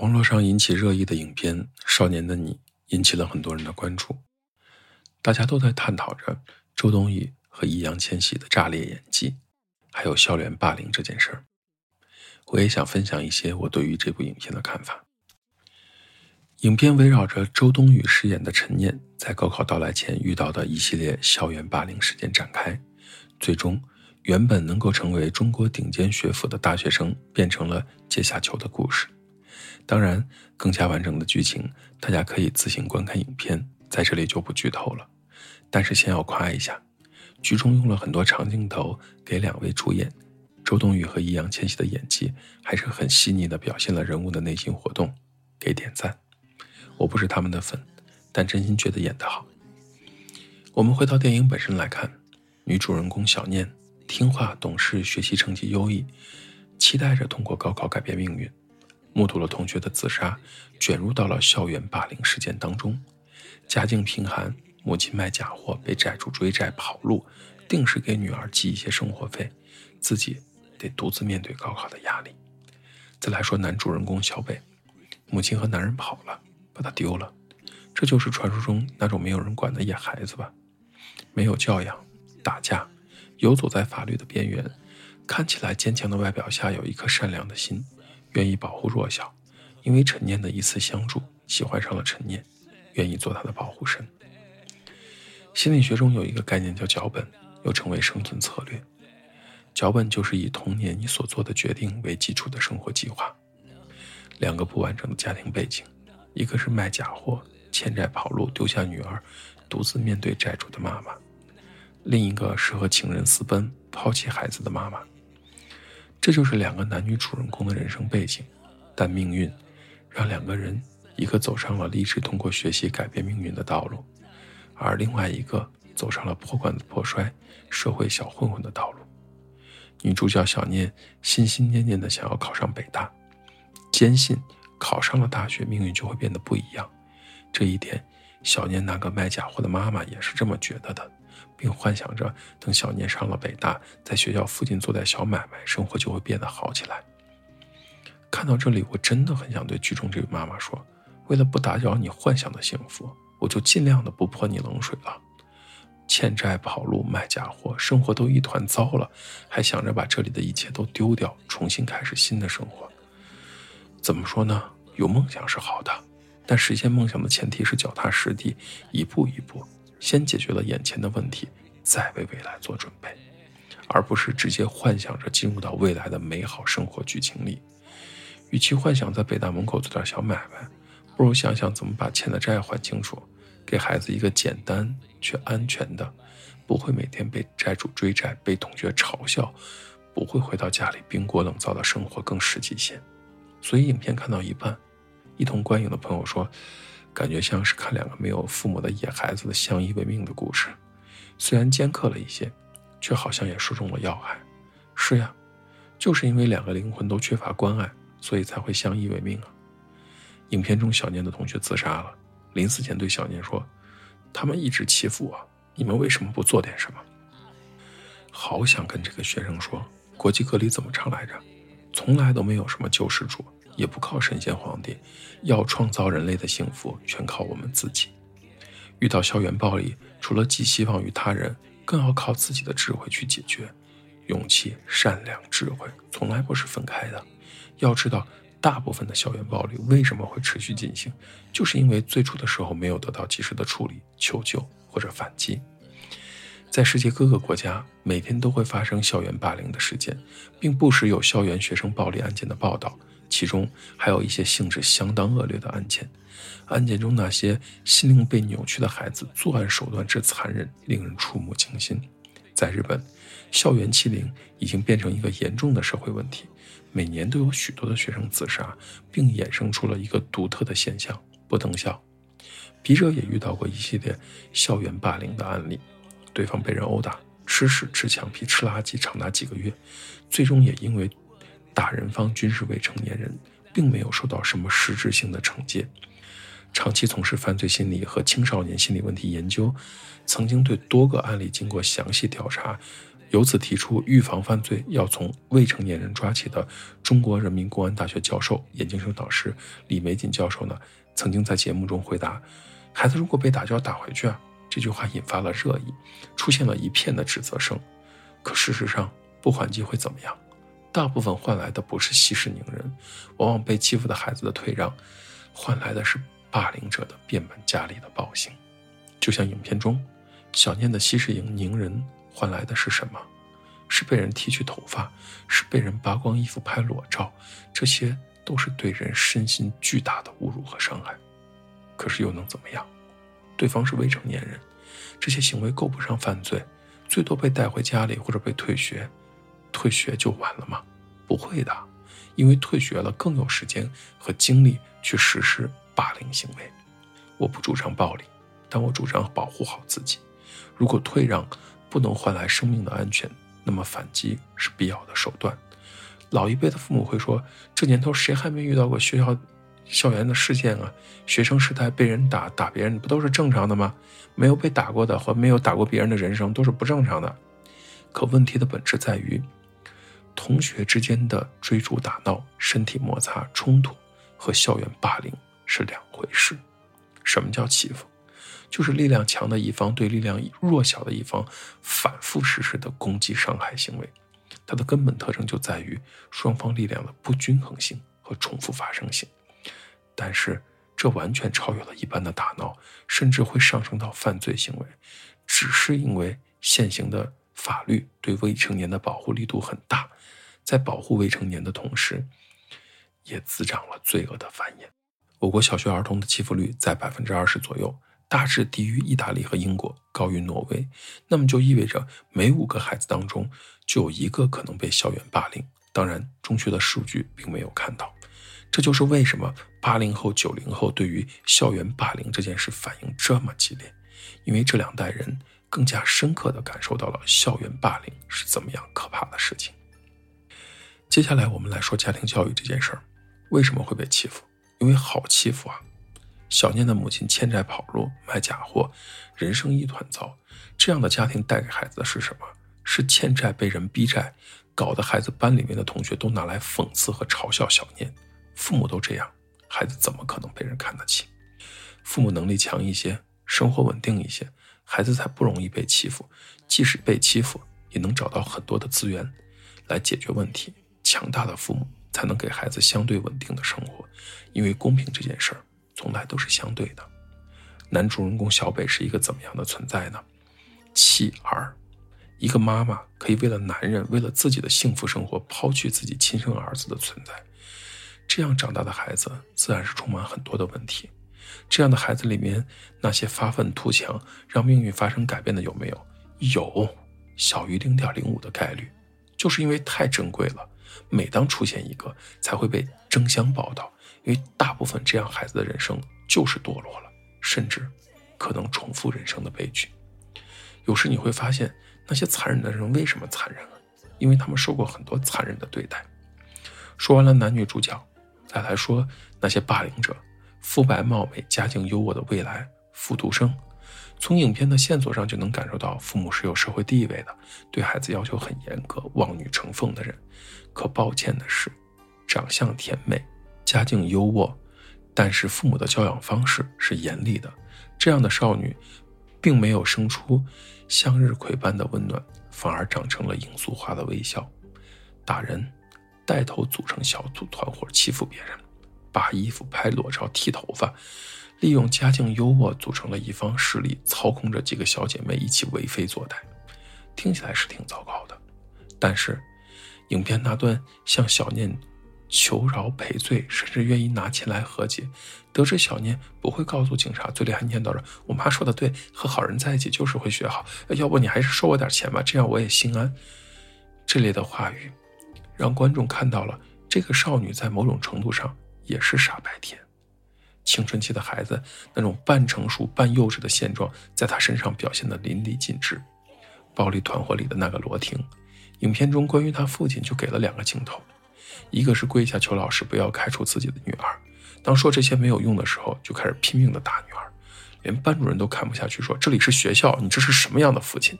网络上引起热议的影片《少年的你》引起了很多人的关注，大家都在探讨着周冬雨和易烊千玺的炸裂演技，还有校园霸凌这件事儿。我也想分享一些我对于这部影片的看法。影片围绕着周冬雨饰演的陈念在高考到来前遇到的一系列校园霸凌事件展开，最终原本能够成为中国顶尖学府的大学生变成了阶下囚的故事。当然，更加完整的剧情，大家可以自行观看影片，在这里就不剧透了。但是先要夸一下，剧中用了很多长镜头给两位主演周冬雨和易烊千玺的演技，还是很细腻的表现了人物的内心活动，给点赞。我不是他们的粉，但真心觉得演得好。我们回到电影本身来看，女主人公小念听话懂事，学习成绩优异，期待着通过高考改变命运。目睹了同学的自杀，卷入到了校园霸凌事件当中。家境贫寒，母亲卖假货被债主追债跑路，定时给女儿寄一些生活费，自己得独自面对高考的压力。再来说男主人公小北，母亲和男人跑了，把他丢了，这就是传说中那种没有人管的野孩子吧？没有教养，打架，游走在法律的边缘，看起来坚强的外表下有一颗善良的心。愿意保护弱小，因为陈念的一次相助，喜欢上了陈念，愿意做他的保护神。心理学中有一个概念叫脚本，又称为生存策略。脚本就是以童年你所做的决定为基础的生活计划。两个不完整的家庭背景，一个是卖假货、欠债跑路丢下女儿，独自面对债主的妈妈；另一个是和情人私奔、抛弃孩子的妈妈。这就是两个男女主人公的人生背景，但命运让两个人，一个走上了立志通过学习改变命运的道路，而另外一个走上了破罐子破摔、社会小混混的道路。女主角小念心心念念的想要考上北大，坚信考上了大学命运就会变得不一样。这一点，小念那个卖假货的妈妈也是这么觉得的。并幻想着，等小念上了北大，在学校附近做点小买卖，生活就会变得好起来。看到这里，我真的很想对剧中这位妈妈说：为了不打扰你幻想的幸福，我就尽量的不泼你冷水了。欠债、跑路、卖假货，生活都一团糟了，还想着把这里的一切都丢掉，重新开始新的生活。怎么说呢？有梦想是好的，但实现梦想的前提是脚踏实地，一步一步。先解决了眼前的问题，再为未来做准备，而不是直接幻想着进入到未来的美好生活剧情里。与其幻想在北大门口做点小买卖，不如想想怎么把欠的债还清楚，给孩子一个简单却安全的，不会每天被债主追债、被同学嘲笑，不会回到家里冰锅冷灶的生活更实际些。所以，影片看到一半，一同观影的朋友说。感觉像是看两个没有父母的野孩子的相依为命的故事，虽然尖刻了一些，却好像也说中了要害。是呀，就是因为两个灵魂都缺乏关爱，所以才会相依为命啊。影片中小念的同学自杀了，临死前对小念说：“他们一直欺负我，你们为什么不做点什么？”好想跟这个学生说，国际歌里怎么唱来着？从来都没有什么救世主。也不靠神仙皇帝，要创造人类的幸福，全靠我们自己。遇到校园暴力，除了寄希望于他人，更要靠自己的智慧去解决。勇气、善良、智慧从来不是分开的。要知道，大部分的校园暴力为什么会持续进行，就是因为最初的时候没有得到及时的处理、求救或者反击。在世界各个国家，每天都会发生校园霸凌的事件，并不时有校园学生暴力案件的报道。其中还有一些性质相当恶劣的案件，案件中那些心灵被扭曲的孩子，作案手段之残忍，令人触目惊心。在日本，校园欺凌已经变成一个严重的社会问题，每年都有许多的学生自杀，并衍生出了一个独特的现象——不登校。笔者也遇到过一系列校园霸凌的案例，对方被人殴打、吃屎、吃墙皮、吃垃圾长达几个月，最终也因为。打人方均是未成年人，并没有受到什么实质性的惩戒。长期从事犯罪心理和青少年心理问题研究，曾经对多个案例经过详细调查，由此提出预防犯罪要从未成年人抓起的中国人民公安大学教授、研究生导师李玫瑾教授呢，曾经在节目中回答：“孩子如果被打就要打回去啊。”这句话引发了热议，出现了一片的指责声。可事实上，不还击会怎么样？大部分换来的不是息事宁人，往往被欺负的孩子的退让，换来的是霸凌者的变本加厉的暴行。就像影片中，小念的息事宁人换来的是什么？是被人剃去头发，是被人扒光衣服拍裸照，这些都是对人身心巨大的侮辱和伤害。可是又能怎么样？对方是未成年人，这些行为够不上犯罪，最多被带回家里或者被退学。退学就完了吗？不会的，因为退学了更有时间和精力去实施霸凌行为。我不主张暴力，但我主张保护好自己。如果退让不能换来生命的安全，那么反击是必要的手段。老一辈的父母会说：“这年头谁还没遇到过学校、校园的事件啊？学生时代被人打、打别人不都是正常的吗？没有被打过的和没有打过别人的人生都是不正常的。”可问题的本质在于。同学之间的追逐打闹、身体摩擦、冲突和校园霸凌是两回事。什么叫欺负？就是力量强的一方对力量弱小的一方反复实施的攻击、伤害行为。它的根本特征就在于双方力量的不均衡性和重复发生性。但是，这完全超越了一般的打闹，甚至会上升到犯罪行为，只是因为现行的法律对未成年的保护力度很大。在保护未成年的同时，也滋长了罪恶的繁衍。我国小学儿童的欺负率在百分之二十左右，大致低于意大利和英国，高于挪威。那么就意味着每五个孩子当中就有一个可能被校园霸凌。当然，中学的数据并没有看到。这就是为什么八零后、九零后对于校园霸凌这件事反应这么激烈，因为这两代人更加深刻地感受到了校园霸凌是怎么样可怕的事情。接下来我们来说家庭教育这件事儿，为什么会被欺负？因为好欺负啊！小念的母亲欠债跑路卖假货，人生一团糟。这样的家庭带给孩子的是什么？是欠债被人逼债，搞得孩子班里面的同学都拿来讽刺和嘲笑小念。父母都这样，孩子怎么可能被人看得起？父母能力强一些，生活稳定一些，孩子才不容易被欺负。即使被欺负，也能找到很多的资源来解决问题。强大的父母才能给孩子相对稳定的生活，因为公平这件事儿从来都是相对的。男主人公小北是一个怎么样的存在呢？弃儿，一个妈妈可以为了男人，为了自己的幸福生活，抛弃自己亲生儿子的存在。这样长大的孩子自然是充满很多的问题。这样的孩子里面，那些发愤图强，让命运发生改变的有没有？有，小于零点零五的概率，就是因为太珍贵了。每当出现一个，才会被争相报道，因为大部分这样孩子的人生就是堕落了，甚至可能重复人生的悲剧。有时你会发现，那些残忍的人为什么残忍啊？因为他们受过很多残忍的对待。说完了男女主角，再来说那些霸凌者：肤白貌美、家境优渥的未来复读生。从影片的线索上就能感受到，父母是有社会地位的，对孩子要求很严格、望女成凤的人。可抱歉的是，长相甜美、家境优渥，但是父母的教养方式是严厉的。这样的少女，并没有生出向日葵般的温暖，反而长成了罂粟花的微笑。打人，带头组成小组团伙欺负别人，扒衣服、拍裸照、剃头发。利用家境优渥组成了一方势力，操控着几个小姐妹一起为非作歹，听起来是挺糟糕的。但是，影片那段向小念求饶赔罪，甚至愿意拿钱来和解，得知小念不会告诉警察，嘴里还念叨着“我妈说的对，和好人在一起就是会学好，要不你还是收我点钱吧，这样我也心安。”这类的话语，让观众看到了这个少女在某种程度上也是傻白甜。青春期的孩子那种半成熟半幼稚的现状，在他身上表现得淋漓尽致。暴力团伙里的那个罗婷，影片中关于他父亲就给了两个镜头，一个是跪下求老师不要开除自己的女儿，当说这些没有用的时候，就开始拼命的打女儿，连班主任都看不下去，说这里是学校，你这是什么样的父亲？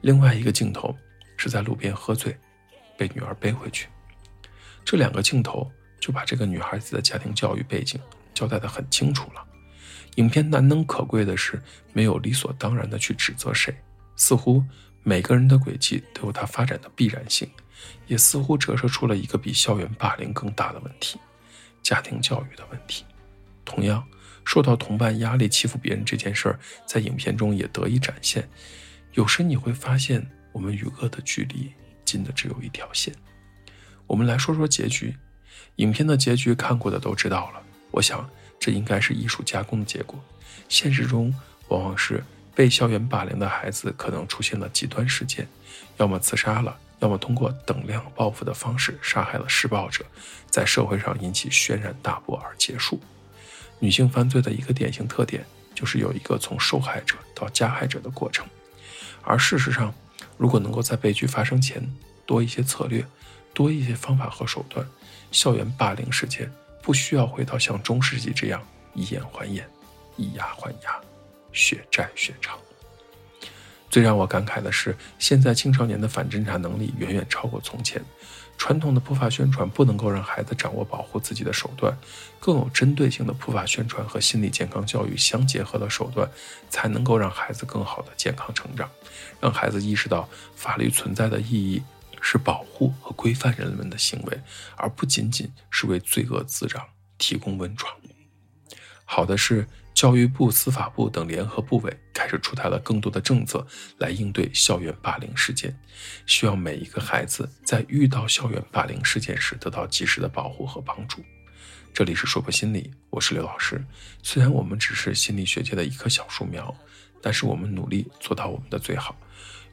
另外一个镜头是在路边喝醉，被女儿背回去。这两个镜头就把这个女孩子的家庭教育背景交代得很清楚了。影片难能可贵的是，没有理所当然的去指责谁，似乎每个人的轨迹都有它发展的必然性，也似乎折射出了一个比校园霸凌更大的问题——家庭教育的问题。同样，受到同伴压力欺负别人这件事儿，在影片中也得以展现。有时你会发现，我们与恶的距离近的只有一条线。我们来说说结局。影片的结局看过的都知道了，我想。这应该是艺术加工的结果。现实中，往往是被校园霸凌的孩子可能出现了极端事件，要么自杀了，要么通过等量报复的方式杀害了施暴者，在社会上引起轩然大波而结束。女性犯罪的一个典型特点就是有一个从受害者到加害者的过程。而事实上，如果能够在悲剧发生前多一些策略，多一些方法和手段，校园霸凌事件。不需要回到像中世纪这样以眼还眼，以牙还牙，血债血偿。最让我感慨的是，现在青少年的反侦查能力远远超过从前。传统的普法宣传不能够让孩子掌握保护自己的手段，更有针对性的普法宣传和心理健康教育相结合的手段，才能够让孩子更好的健康成长，让孩子意识到法律存在的意义。是保护和规范人们的行为，而不仅仅是为罪恶滋长提供温床。好的是，教育部、司法部等联合部委开始出台了更多的政策来应对校园霸凌事件，需要每一个孩子在遇到校园霸凌事件时得到及时的保护和帮助。这里是说破心理，我是刘老师。虽然我们只是心理学界的一棵小树苗，但是我们努力做到我们的最好。